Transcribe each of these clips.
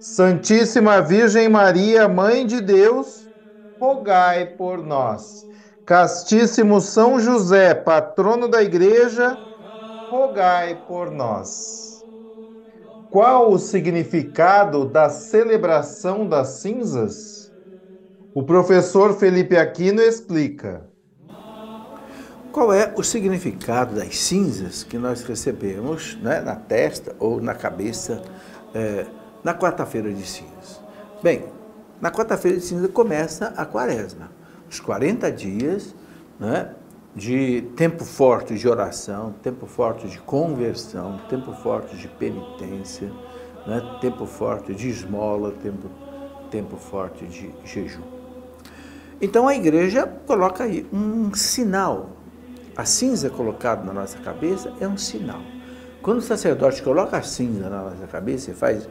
Santíssima Virgem Maria, Mãe de Deus, rogai por nós. Castíssimo São José, patrono da Igreja, rogai por nós. Qual o significado da celebração das cinzas? O professor Felipe Aquino explica. Qual é o significado das cinzas que nós recebemos né, na testa ou na cabeça é, na quarta-feira de cinzas? Bem, na quarta-feira de cinzas começa a quaresma, os 40 dias né, de tempo forte de oração, tempo forte de conversão, tempo forte de penitência, né, tempo forte de esmola, tempo, tempo forte de jejum. Então a igreja coloca aí um sinal a cinza colocada na nossa cabeça é um sinal. Quando o sacerdote coloca a cinza na nossa cabeça e faz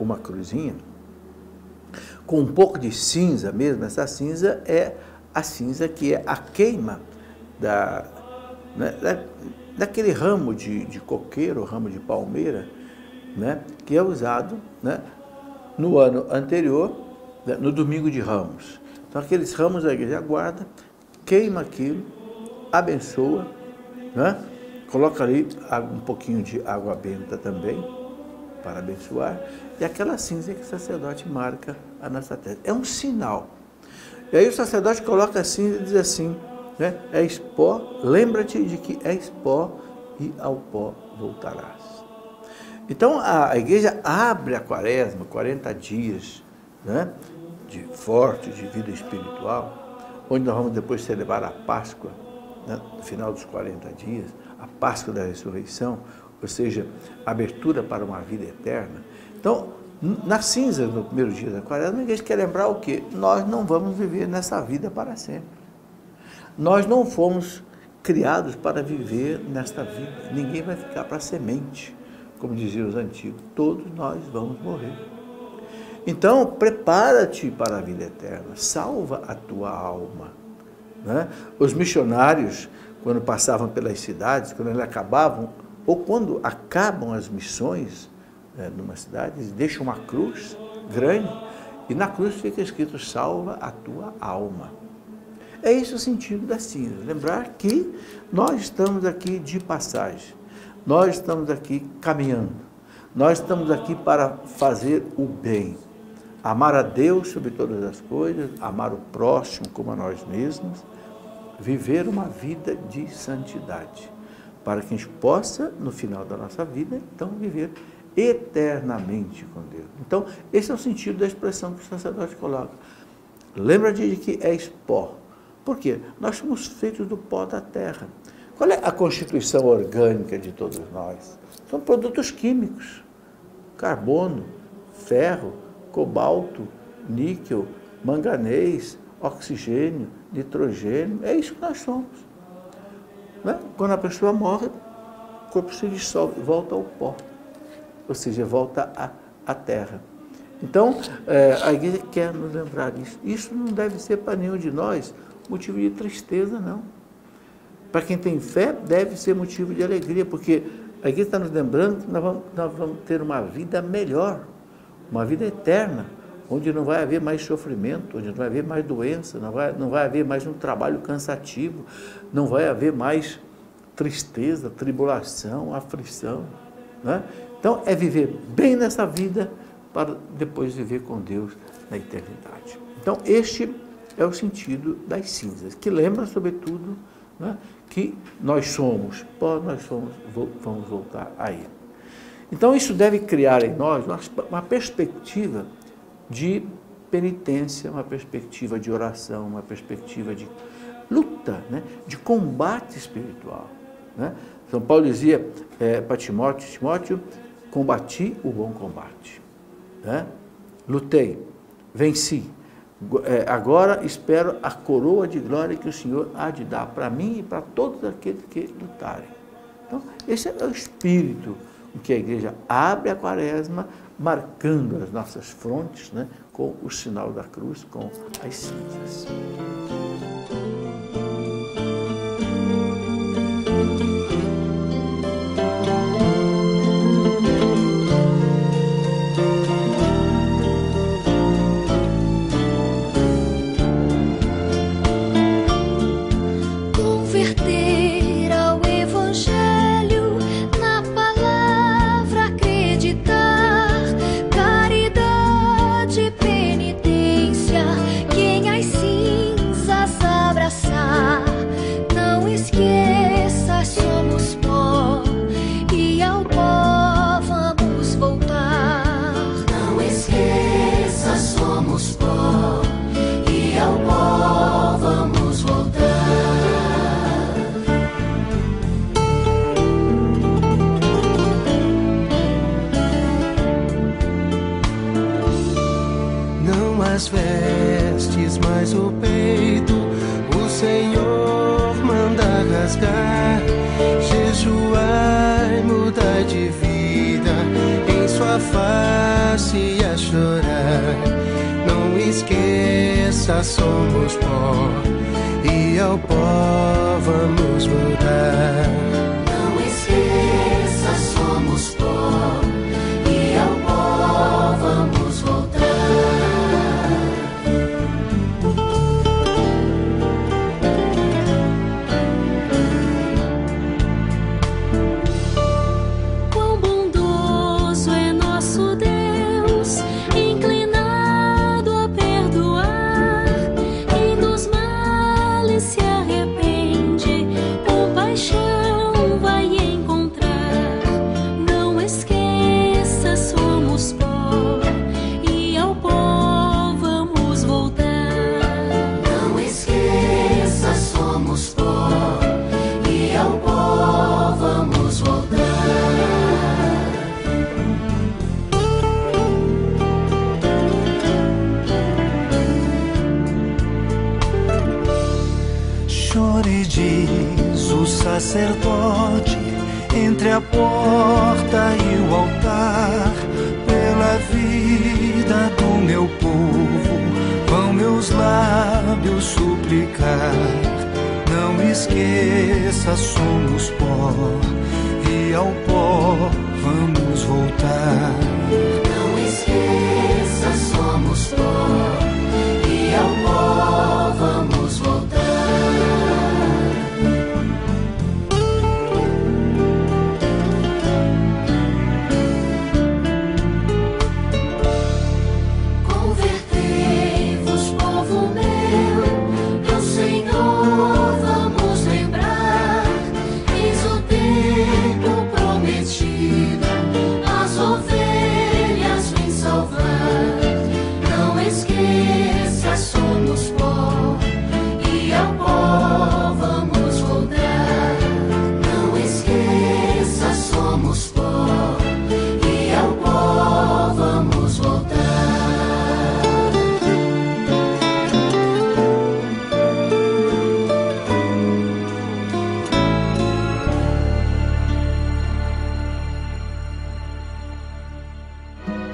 uma cruzinha, com um pouco de cinza mesmo, essa cinza é a cinza que é a queima da, né, da daquele ramo de, de coqueiro, ramo de palmeira, né, que é usado né, no ano anterior, né, no domingo de ramos. Então, aqueles ramos a igreja guarda, queima aquilo, abençoa, né? coloca ali um pouquinho de água benta também, para abençoar, e aquela cinza que o sacerdote marca a nossa testa. É um sinal. E aí o sacerdote coloca a cinza e diz assim, né? és pó, lembra-te de que és pó e ao pó voltarás. Então a, a igreja abre a quaresma, 40 dias né? de forte, de vida espiritual, onde nós vamos depois celebrar a Páscoa, né, no final dos 40 dias, a Páscoa da ressurreição, ou seja, abertura para uma vida eterna. Então, na cinza, no primeiro dia da quaresma, a quer lembrar o quê? Nós não vamos viver nessa vida para sempre. Nós não fomos criados para viver nesta vida. Ninguém vai ficar para semente, como diziam os antigos. Todos nós vamos morrer. Então, prepara-te para a vida eterna. Salva a tua alma. Né? Os missionários, quando passavam pelas cidades, quando eles acabavam, ou quando acabam as missões né, numa cidade, eles deixam uma cruz grande e na cruz fica escrito: salva a tua alma. É esse o sentido da cinza. Lembrar que nós estamos aqui de passagem, nós estamos aqui caminhando, nós estamos aqui para fazer o bem. Amar a Deus sobre todas as coisas, amar o próximo como a nós mesmos, viver uma vida de santidade, para que a gente possa, no final da nossa vida, então viver eternamente com Deus. Então, esse é o sentido da expressão que o sacerdote coloca. Lembra-te de que és pó. Por quê? Nós somos feitos do pó da terra. Qual é a constituição orgânica de todos nós? São produtos químicos: carbono, ferro, cobalto, níquel, manganês, oxigênio, nitrogênio, é isso que nós somos. Né? Quando a pessoa morre, o corpo se dissolve, volta ao pó, ou seja, volta à, à terra. Então, é, a igreja quer nos lembrar disso. Isso não deve ser para nenhum de nós motivo de tristeza, não. Para quem tem fé, deve ser motivo de alegria, porque a igreja está nos lembrando que nós vamos, nós vamos ter uma vida melhor, uma vida eterna onde não vai haver mais sofrimento, onde não vai haver mais doença, não vai, não vai haver mais um trabalho cansativo, não vai haver mais tristeza, tribulação, aflição. Né? Então, é viver bem nessa vida para depois viver com Deus na eternidade. Então, este é o sentido das cinzas, que lembra, sobretudo, né, que nós somos pó, nós somos, vamos voltar a Ele. Então, isso deve criar em nós uma perspectiva de penitência, uma perspectiva de oração, uma perspectiva de luta, né, de combate espiritual. Né? São Paulo dizia é, para Timóteo, Timóteo, combati o bom combate. Né? Lutei, venci. É, agora espero a coroa de glória que o Senhor há de dar para mim e para todos aqueles que lutarem. Então, esse é o espírito em que a igreja abre a quaresma, marcando as nossas frontes né, com o sinal da cruz, com as cinzas. Somos pó e ao pó vamos voltar. Sacerdote, entre a porta e o altar, pela vida do meu povo, vão meus lábios suplicar. Não esqueça, somos pó, e ao pó vamos voltar. Não esqueça, somos pó e ao pó vamos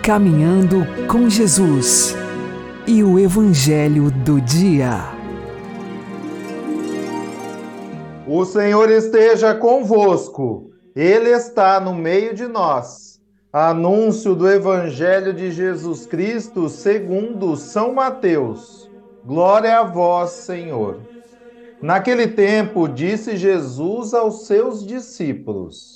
Caminhando com Jesus e o Evangelho do Dia. O Senhor esteja convosco, Ele está no meio de nós. Anúncio do Evangelho de Jesus Cristo segundo São Mateus. Glória a vós, Senhor. Naquele tempo, disse Jesus aos seus discípulos: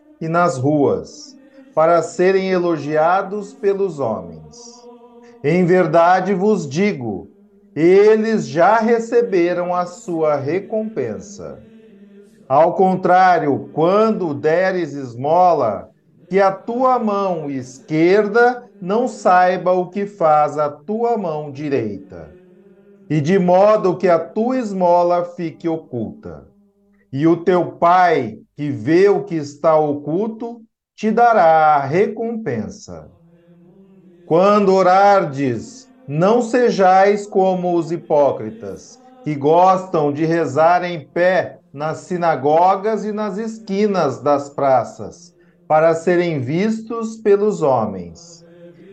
e nas ruas, para serem elogiados pelos homens. Em verdade vos digo, eles já receberam a sua recompensa. Ao contrário, quando deres esmola, que a tua mão esquerda não saiba o que faz a tua mão direita, e de modo que a tua esmola fique oculta. E o teu pai, que vê o que está oculto, te dará a recompensa. Quando orardes, não sejais como os hipócritas, que gostam de rezar em pé nas sinagogas e nas esquinas das praças, para serem vistos pelos homens.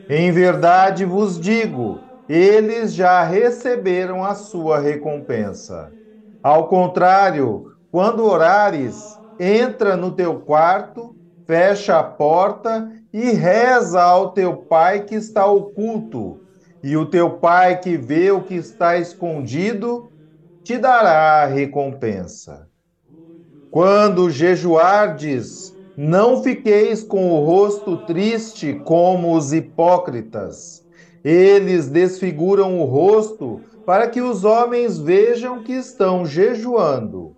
Em verdade vos digo, eles já receberam a sua recompensa. Ao contrário, quando orares, entra no teu quarto, fecha a porta e reza ao teu pai que está oculto, e o teu pai que vê o que está escondido te dará a recompensa. Quando jejuardes, não fiqueis com o rosto triste como os hipócritas. Eles desfiguram o rosto para que os homens vejam que estão jejuando.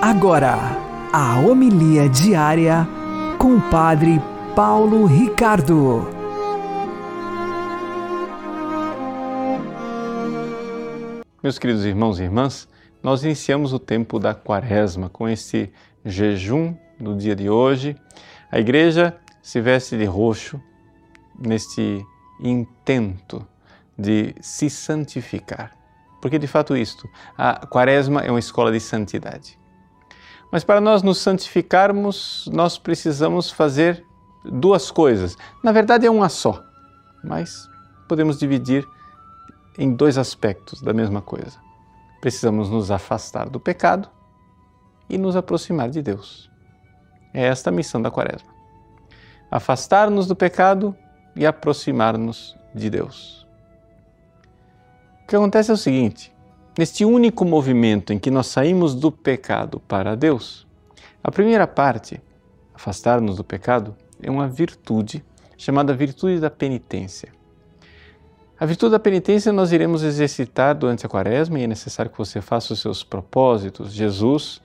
Agora, a homilia diária com o Padre Paulo Ricardo. Meus queridos irmãos e irmãs, nós iniciamos o tempo da quaresma com esse jejum no dia de hoje. A igreja se veste de roxo neste intento de se santificar. Porque de fato isto, a quaresma é uma escola de santidade. Mas para nós nos santificarmos, nós precisamos fazer duas coisas. Na verdade é uma só, mas podemos dividir em dois aspectos da mesma coisa. Precisamos nos afastar do pecado e nos aproximar de Deus. É esta a missão da Quaresma. Afastar-nos do pecado e aproximar-nos de Deus. O que acontece é o seguinte: neste único movimento em que nós saímos do pecado para Deus, a primeira parte, afastar-nos do pecado, é uma virtude chamada virtude da penitência. A virtude da penitência nós iremos exercitar durante a quaresma e é necessário que você faça os seus propósitos. Jesus,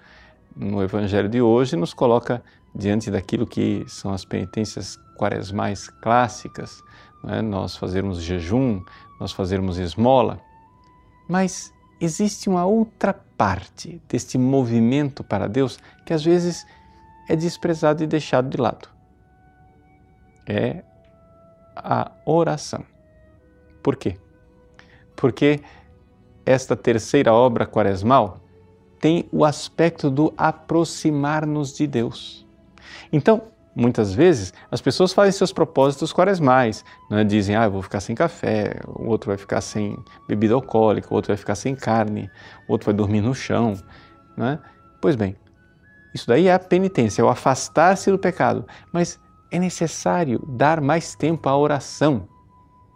no Evangelho de hoje, nos coloca diante daquilo que são as penitências quaresmais clássicas, é? nós fazermos jejum, nós fazermos esmola. Mas existe uma outra parte deste movimento para Deus que às vezes é desprezado e deixado de lado. É a oração. Por quê? Porque esta terceira obra quaresmal tem o aspecto do aproximar-nos de Deus. Então, muitas vezes, as pessoas fazem seus propósitos quaresmais, né? dizem, ah, eu vou ficar sem café, o outro vai ficar sem bebida alcoólica, o outro vai ficar sem carne, o outro vai dormir no chão. Né? Pois bem, isso daí é a penitência, é o afastar-se do pecado, mas é necessário dar mais tempo à oração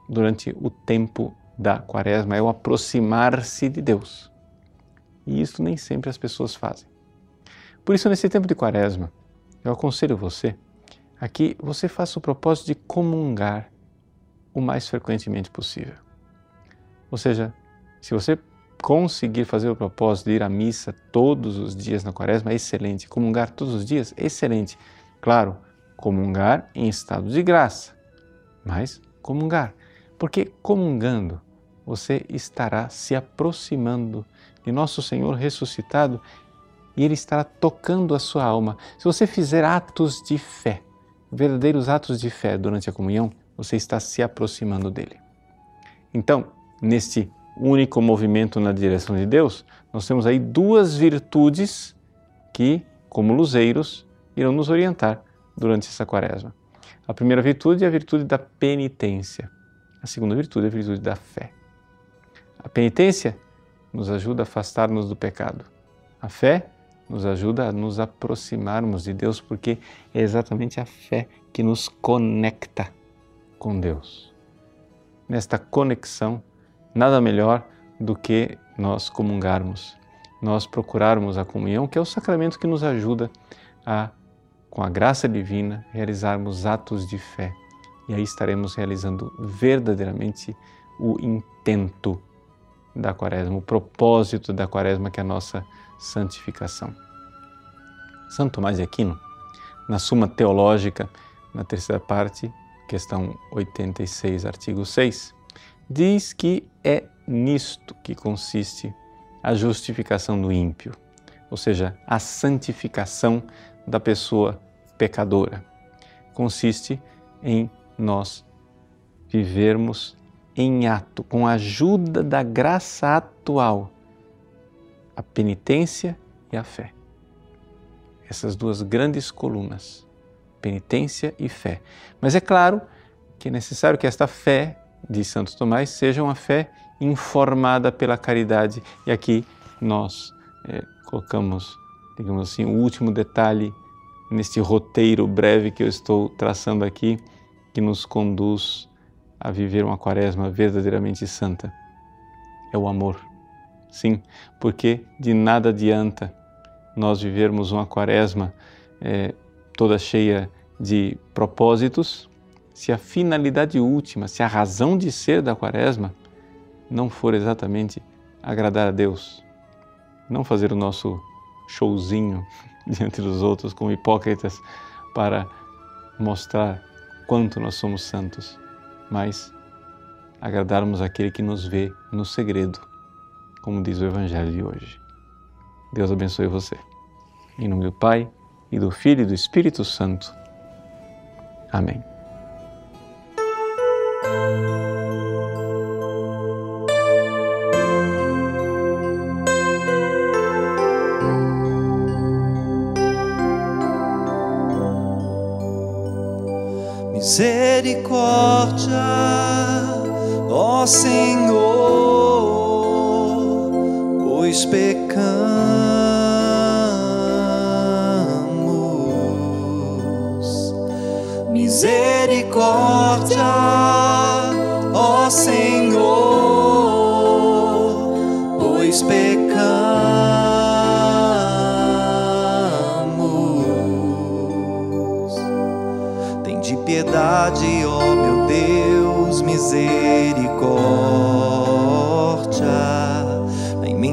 durante o tempo da quaresma, é o aproximar-se de Deus. E isso nem sempre as pessoas fazem. Por isso, nesse tempo de quaresma, eu aconselho você aqui você faça o propósito de comungar o mais frequentemente possível. Ou seja, se você conseguir fazer o propósito de ir à missa todos os dias na quaresma, é excelente. Comungar todos os dias, excelente. Claro, comungar em estado de graça, mas comungar. Porque comungando, você estará se aproximando de nosso Senhor ressuscitado e Ele estará tocando a sua alma. Se você fizer atos de fé, verdadeiros atos de fé durante a comunhão, você está se aproximando dele. Então, neste único movimento na direção de Deus, nós temos aí duas virtudes que, como luzeiros, irão nos orientar durante essa quaresma. A primeira virtude é a virtude da penitência. A segunda virtude é a virtude da fé. A penitência nos ajuda a afastar-nos do pecado. A fé nos ajuda a nos aproximarmos de Deus, porque é exatamente a fé que nos conecta com Deus. Nesta conexão, nada melhor do que nós comungarmos, nós procurarmos a comunhão, que é o sacramento que nos ajuda a, com a graça divina, realizarmos atos de fé. E aí estaremos realizando verdadeiramente o intento da Quaresma, o propósito da Quaresma, que é a nossa santificação. Santo Tomás de Aquino, na Suma Teológica, na terceira parte, questão 86, artigo 6, diz que é nisto que consiste a justificação do ímpio, ou seja, a santificação da pessoa pecadora. Consiste em nós vivermos em ato, com a ajuda da graça atual, a penitência e a fé. Essas duas grandes colunas, penitência e fé. Mas é claro que é necessário que esta fé de Santo Tomás seja uma fé informada pela caridade. E aqui nós é, colocamos, digamos assim, o último detalhe neste roteiro breve que eu estou traçando aqui, que nos conduz a viver uma quaresma verdadeiramente santa. É o amor. Sim, porque de nada adianta nós vivermos uma quaresma é, toda cheia de propósitos se a finalidade última, se a razão de ser da quaresma não for exatamente agradar a Deus, não fazer o nosso showzinho diante dos outros como hipócritas para mostrar quanto nós somos santos, mas agradarmos aquele que nos vê no segredo, como diz o Evangelho de hoje. Deus abençoe você. Em nome do Pai, e do Filho e do Espírito Santo. Amém. Misericórdia, ó Senhor, pois pecamos. Misericórdia, ó Senhor,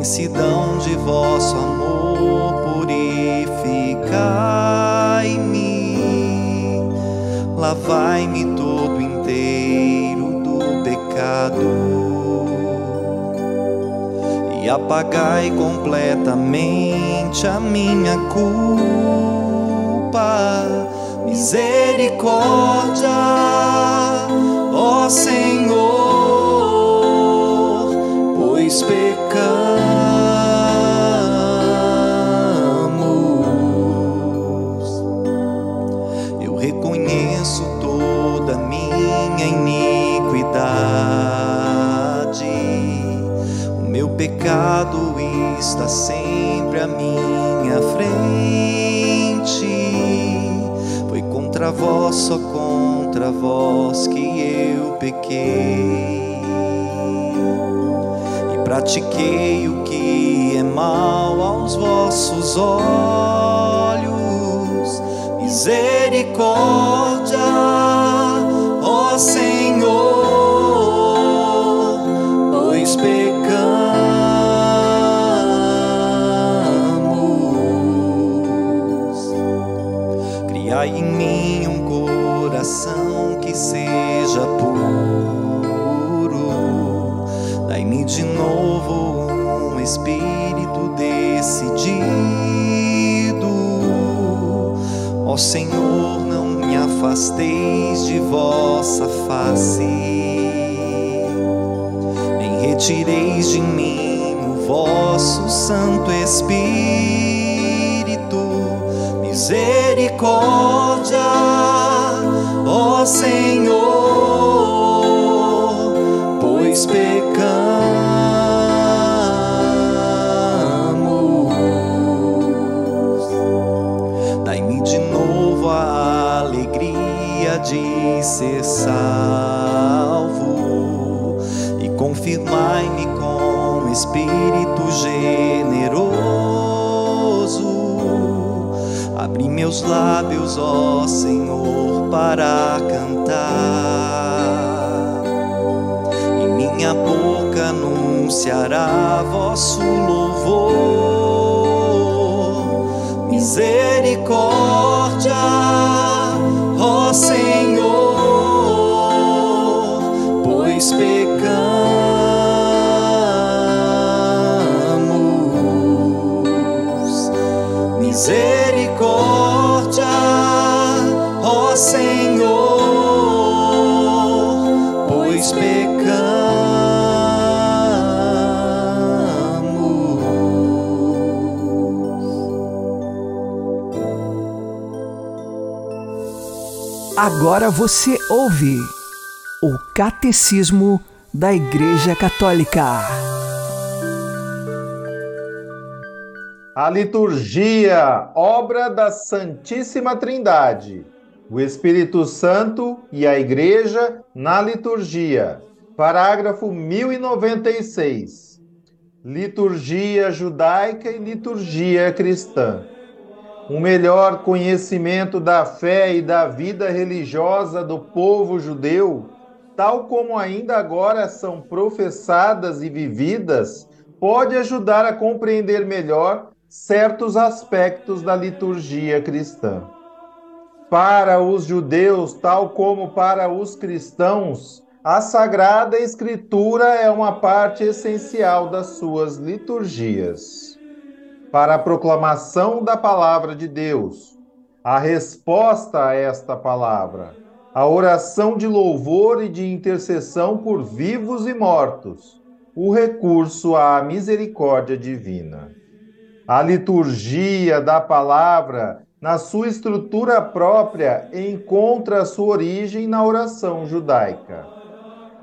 imensidão de vosso amor, purificai-me, lavai-me todo inteiro do pecado e apagai completamente a minha culpa. Misericórdia, ó Senhor, pois pecamos. Está sempre à minha frente. Foi contra vós, só contra vós que eu pequei. E pratiquei o que é mal aos vossos olhos. misericórdia, ó Senhor, Criai em mim um coração que seja puro, dai-me de novo um espírito decidido. Ó Senhor, não me afasteis de vossa face, nem retireis de mim o vosso Santo Espírito. Misericórdia, Senhor, pois pecamos. Dai-me de novo a alegria de ser salvo e confirmai-me com espírito generoso. Abri meus lábios, ó Agora você ouve o Catecismo da Igreja Católica. A liturgia, obra da Santíssima Trindade. O Espírito Santo e a Igreja na liturgia. Parágrafo 1096. Liturgia judaica e liturgia cristã. Um melhor conhecimento da fé e da vida religiosa do povo judeu, tal como ainda agora são professadas e vividas, pode ajudar a compreender melhor certos aspectos da liturgia cristã. Para os judeus, tal como para os cristãos, a Sagrada Escritura é uma parte essencial das suas liturgias. Para a proclamação da palavra de Deus, a resposta a esta palavra, a oração de louvor e de intercessão por vivos e mortos, o recurso à misericórdia divina. A liturgia da palavra, na sua estrutura própria, encontra sua origem na oração judaica.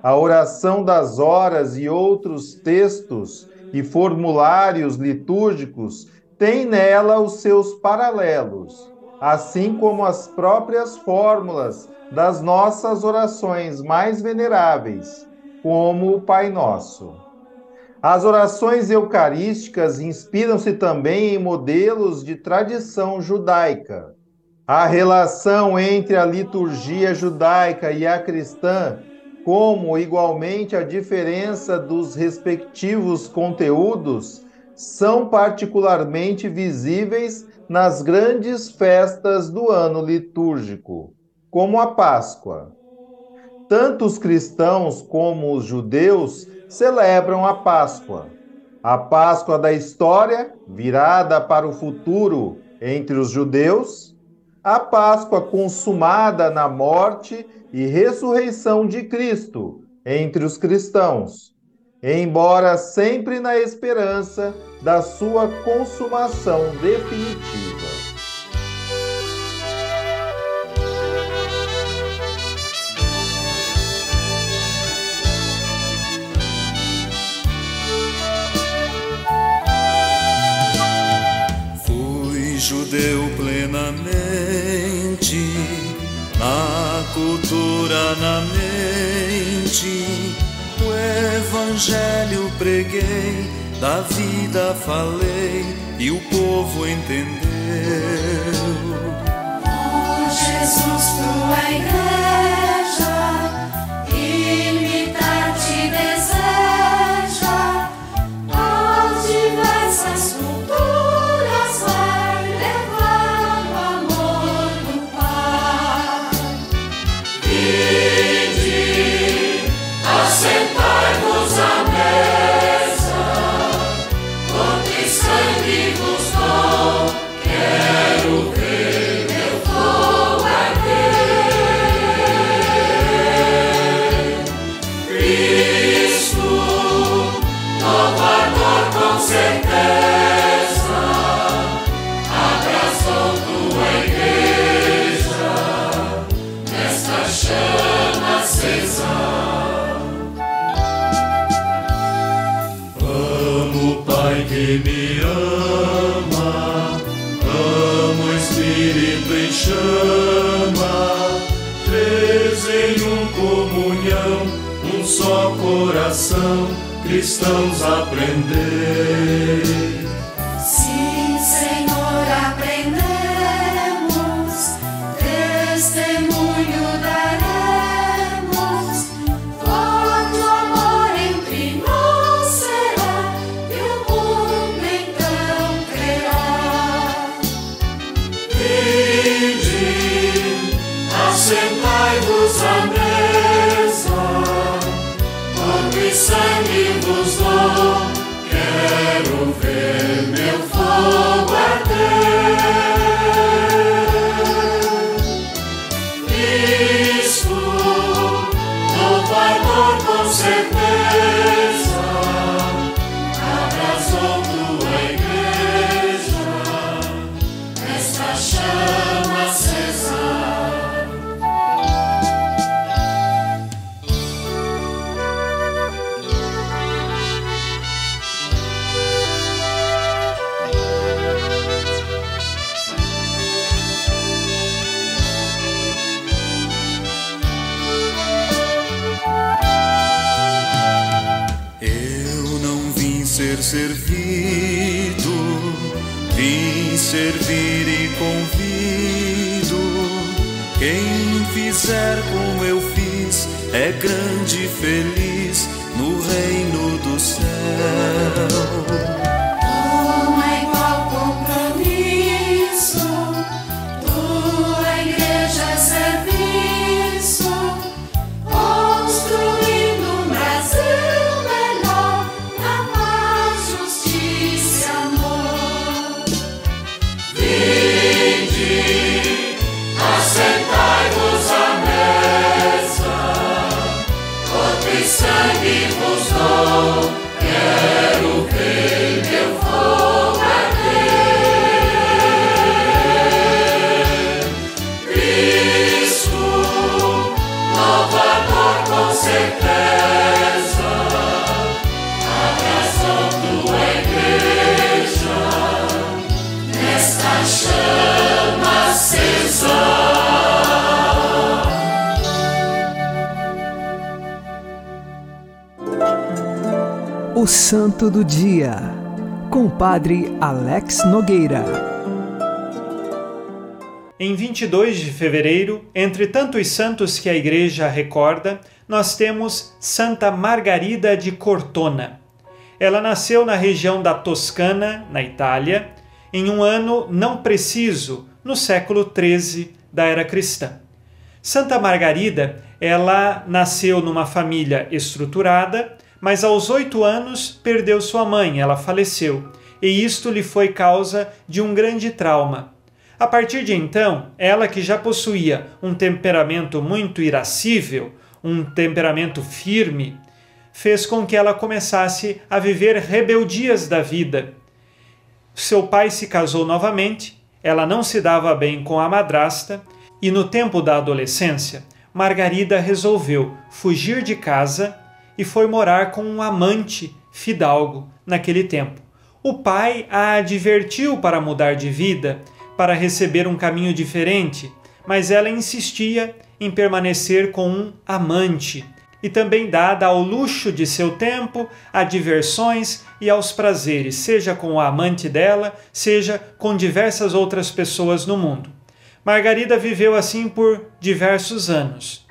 A oração das horas e outros textos e formulários litúrgicos têm nela os seus paralelos, assim como as próprias fórmulas das nossas orações mais veneráveis, como o Pai Nosso. As orações eucarísticas inspiram-se também em modelos de tradição judaica. A relação entre a liturgia judaica e a cristã, como igualmente a diferença dos respectivos conteúdos, são particularmente visíveis nas grandes festas do ano litúrgico, como a Páscoa. Tanto os cristãos como os judeus celebram a Páscoa. A Páscoa da história, virada para o futuro entre os judeus, a Páscoa consumada na morte e ressurreição de Cristo entre os cristãos, embora sempre na esperança da sua consumação definitiva. Fui judeu plenamente, na cultura, na mente. O evangelho preguei, da vida falei e o povo entendeu. Jesus, tua igreja, fizer como eu fiz é grande e feliz no reino do céu. Vos O Santo do Dia, com o Padre Alex Nogueira. Em 22 de fevereiro, entre tantos santos que a Igreja recorda, nós temos Santa Margarida de Cortona. Ela nasceu na região da Toscana, na Itália, em um ano não preciso, no século XIII da era cristã. Santa Margarida, ela nasceu numa família estruturada, mas aos oito anos perdeu sua mãe, ela faleceu, e isto lhe foi causa de um grande trauma. A partir de então, ela que já possuía um temperamento muito irascível, um temperamento firme, fez com que ela começasse a viver rebeldias da vida. Seu pai se casou novamente, ela não se dava bem com a madrasta, e no tempo da adolescência, Margarida resolveu fugir de casa e foi morar com um amante fidalgo naquele tempo. O pai a advertiu para mudar de vida, para receber um caminho diferente, mas ela insistia em permanecer com um amante e também dada ao luxo de seu tempo, a diversões e aos prazeres, seja com o amante dela, seja com diversas outras pessoas no mundo. Margarida viveu assim por diversos anos.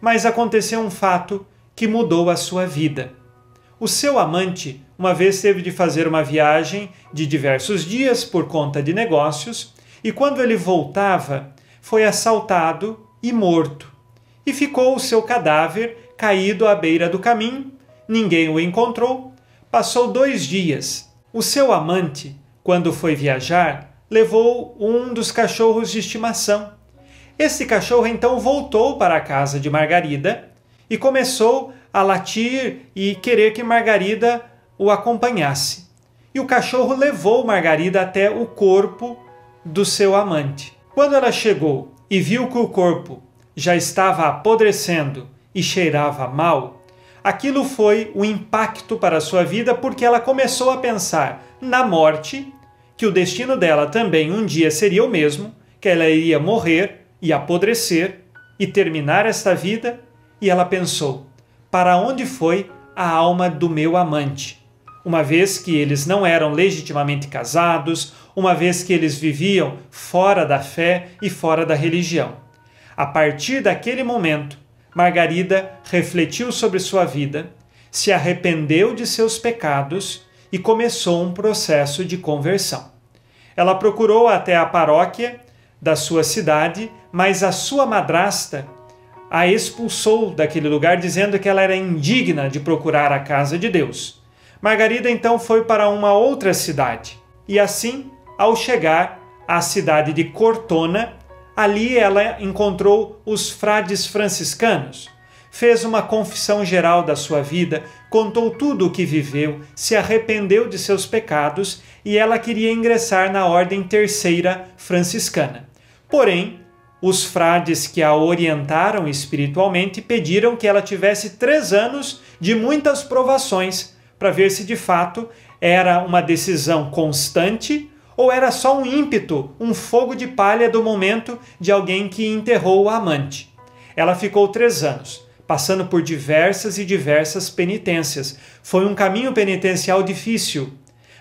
Mas aconteceu um fato que mudou a sua vida. O seu amante uma vez teve de fazer uma viagem de diversos dias por conta de negócios e quando ele voltava, foi assaltado e morto. E ficou o seu cadáver caído à beira do caminho, ninguém o encontrou. Passou dois dias. O seu amante, quando foi viajar, levou um dos cachorros de estimação. Esse cachorro então voltou para a casa de Margarida e começou a latir e querer que Margarida o acompanhasse. E o cachorro levou Margarida até o corpo do seu amante. Quando ela chegou e viu que o corpo já estava apodrecendo e cheirava mal, aquilo foi um impacto para a sua vida porque ela começou a pensar na morte, que o destino dela também um dia seria o mesmo, que ela iria morrer e apodrecer e terminar esta vida, e ela pensou: para onde foi a alma do meu amante? Uma vez que eles não eram legitimamente casados, uma vez que eles viviam fora da fé e fora da religião. A partir daquele momento, Margarida refletiu sobre sua vida, se arrependeu de seus pecados e começou um processo de conversão. Ela procurou até a paróquia da sua cidade, mas a sua madrasta a expulsou daquele lugar, dizendo que ela era indigna de procurar a casa de Deus. Margarida então foi para uma outra cidade e assim, ao chegar à cidade de Cortona, Ali ela encontrou os frades franciscanos, fez uma confissão geral da sua vida, contou tudo o que viveu, se arrependeu de seus pecados e ela queria ingressar na ordem terceira franciscana. Porém, os frades que a orientaram espiritualmente pediram que ela tivesse três anos de muitas provações para ver se de fato era uma decisão constante ou era só um ímpeto, um fogo de palha do momento de alguém que enterrou o amante? Ela ficou três anos, passando por diversas e diversas penitências. Foi um caminho penitencial difícil.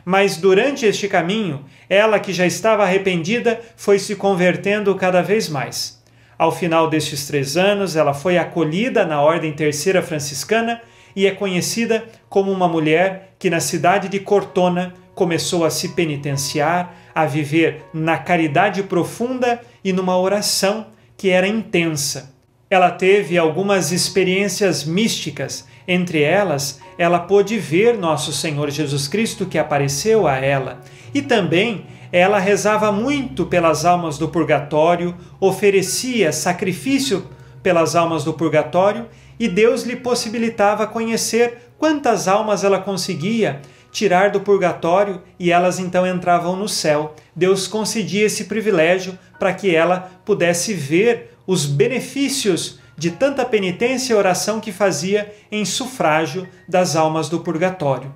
Mas durante este caminho, ela que já estava arrependida foi se convertendo cada vez mais. Ao final destes três anos, ela foi acolhida na Ordem Terceira Franciscana e é conhecida como uma mulher que, na cidade de Cortona, começou a se penitenciar, a viver na caridade profunda e numa oração que era intensa. Ela teve algumas experiências místicas, entre elas, ela pôde ver nosso Senhor Jesus Cristo que apareceu a ela, e também ela rezava muito pelas almas do purgatório, oferecia sacrifício pelas almas do purgatório, e Deus lhe possibilitava conhecer quantas almas ela conseguia tirar do purgatório e elas então entravam no céu. Deus concedia esse privilégio para que ela pudesse ver os benefícios de tanta penitência e oração que fazia em sufrágio das almas do purgatório.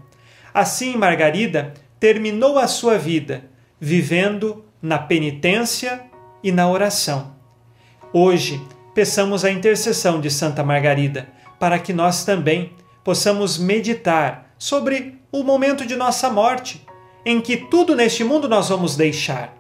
Assim, Margarida terminou a sua vida vivendo na penitência e na oração. Hoje, peçamos a intercessão de Santa Margarida para que nós também possamos meditar sobre o momento de nossa morte, em que tudo neste mundo nós vamos deixar.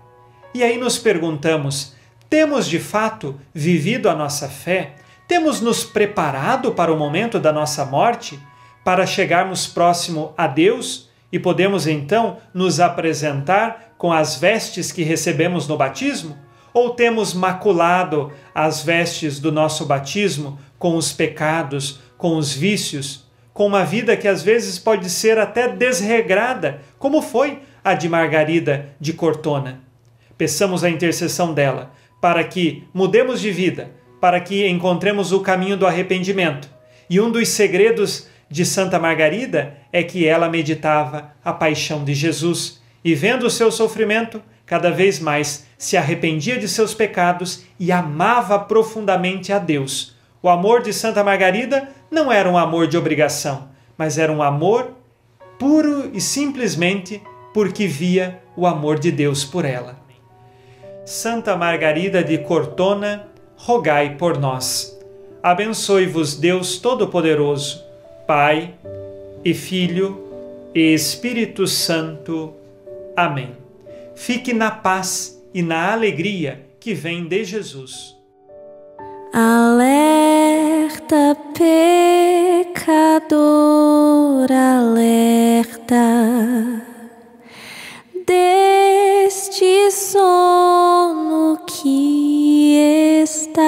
E aí nos perguntamos: temos de fato vivido a nossa fé? Temos nos preparado para o momento da nossa morte, para chegarmos próximo a Deus e podemos então nos apresentar com as vestes que recebemos no batismo? Ou temos maculado as vestes do nosso batismo com os pecados, com os vícios? com uma vida que às vezes pode ser até desregrada, como foi a de Margarida de Cortona. Peçamos a intercessão dela para que mudemos de vida, para que encontremos o caminho do arrependimento. E um dos segredos de Santa Margarida é que ela meditava a paixão de Jesus e, vendo o seu sofrimento, cada vez mais se arrependia de seus pecados e amava profundamente a Deus o amor de Santa Margarida não era um amor de obrigação, mas era um amor puro e simplesmente porque via o amor de Deus por ela. Santa Margarida de Cortona, rogai por nós. Abençoe-vos Deus Todo-Poderoso, Pai e Filho e Espírito Santo. Amém. Fique na paz e na alegria que vem de Jesus. Alerta, pecador, alerta deste sono que estás.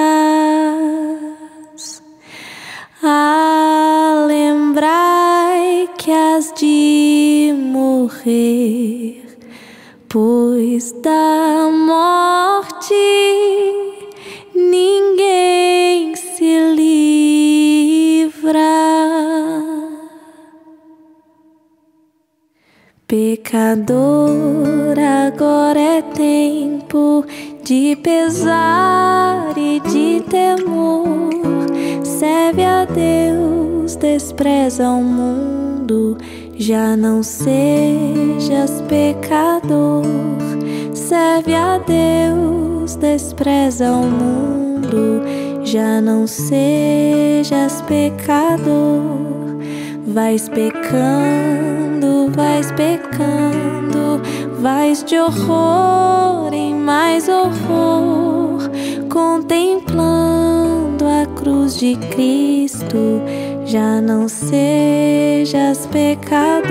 A lembrai que has de morrer, pois da morte ninguém Pecador, agora é tempo de pesar e de temor. Serve a Deus, despreza o mundo. Já não sejas pecador. Serve a Deus, despreza o mundo. Já não sejas pecador. Vais pecando, vais pecando, vais de horror em mais horror, contemplando a cruz de Cristo. Já não sejas pecador,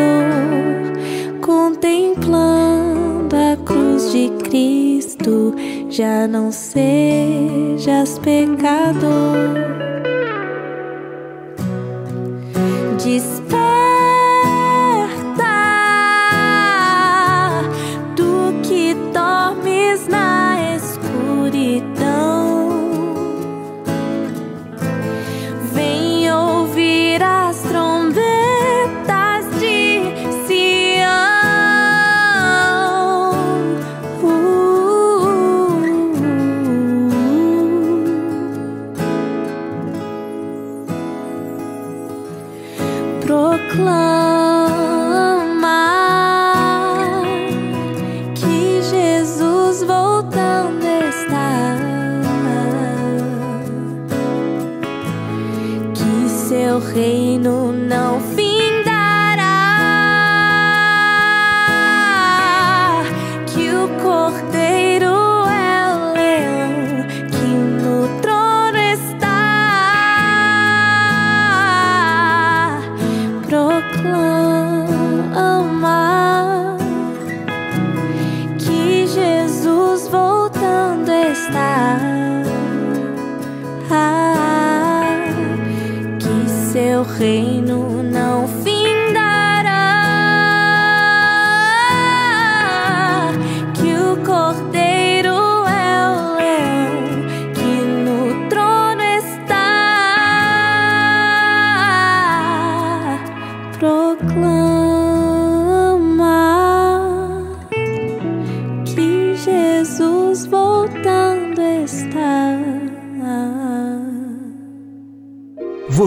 contemplando a cruz de Cristo. Já não sejas pecador. Desperta seu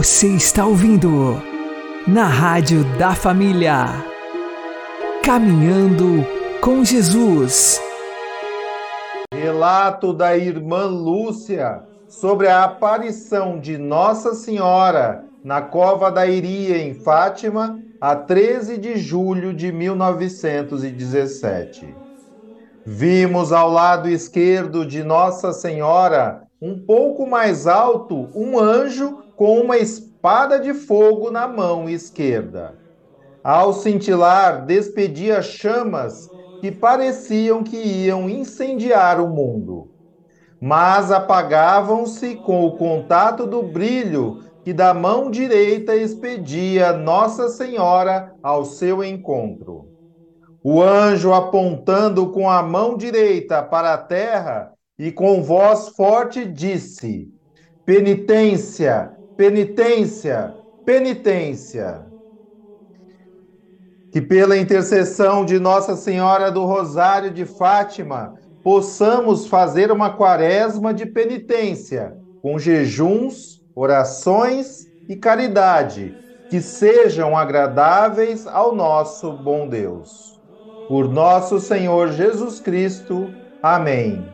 Você está ouvindo na Rádio da Família. Caminhando com Jesus. Relato da irmã Lúcia sobre a aparição de Nossa Senhora na Cova da Iria, em Fátima, a 13 de julho de 1917. Vimos ao lado esquerdo de Nossa Senhora, um pouco mais alto, um anjo com uma espada de fogo na mão esquerda. Ao cintilar, despedia chamas que pareciam que iam incendiar o mundo, mas apagavam-se com o contato do brilho que da mão direita expedia Nossa Senhora ao seu encontro. O anjo apontando com a mão direita para a terra e com voz forte disse: Penitência, penitência, penitência. Que pela intercessão de Nossa Senhora do Rosário de Fátima, possamos fazer uma quaresma de penitência, com jejuns, orações e caridade, que sejam agradáveis ao nosso bom Deus. Por nosso Senhor Jesus Cristo. Amém.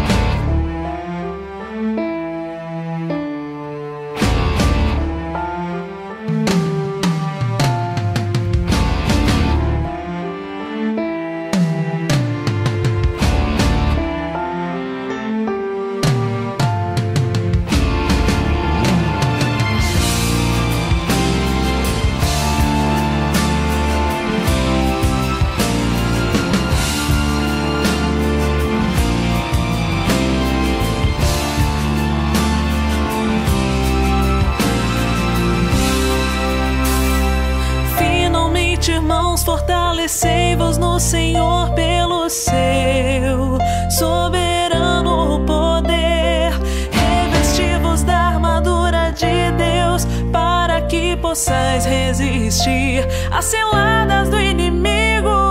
Senhor, pelo seu soberano poder. Revesti-vos da armadura de Deus, para que possais resistir às seladas do inimigo.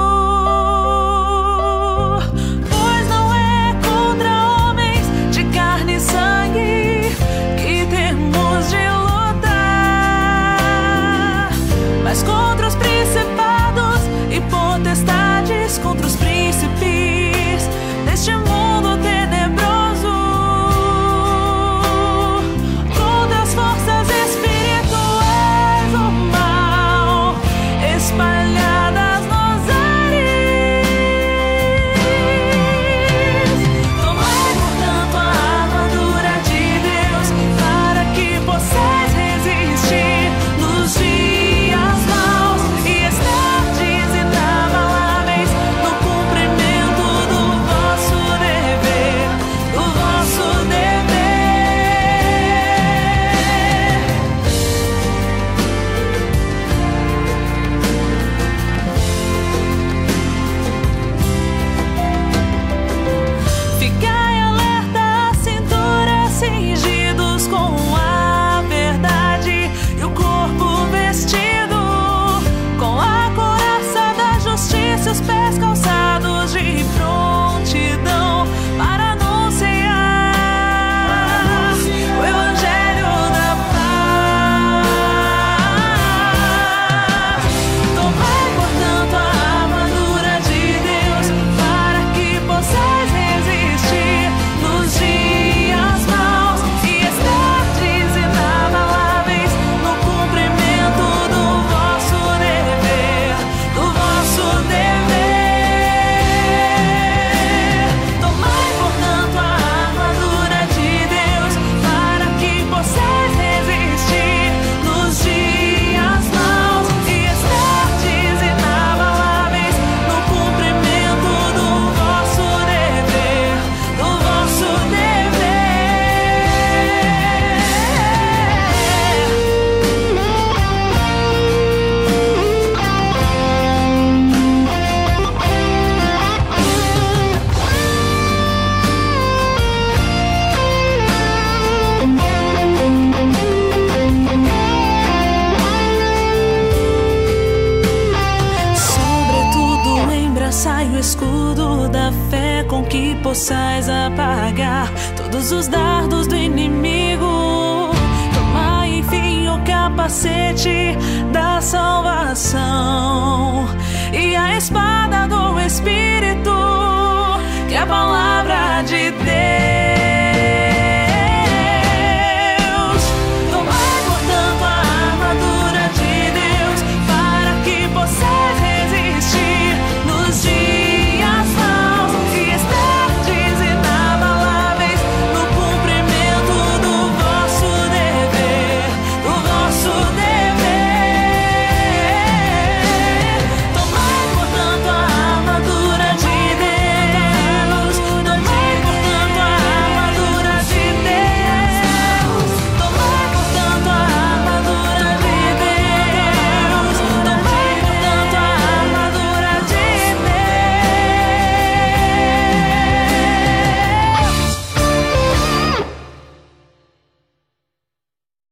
possais apagar todos os dados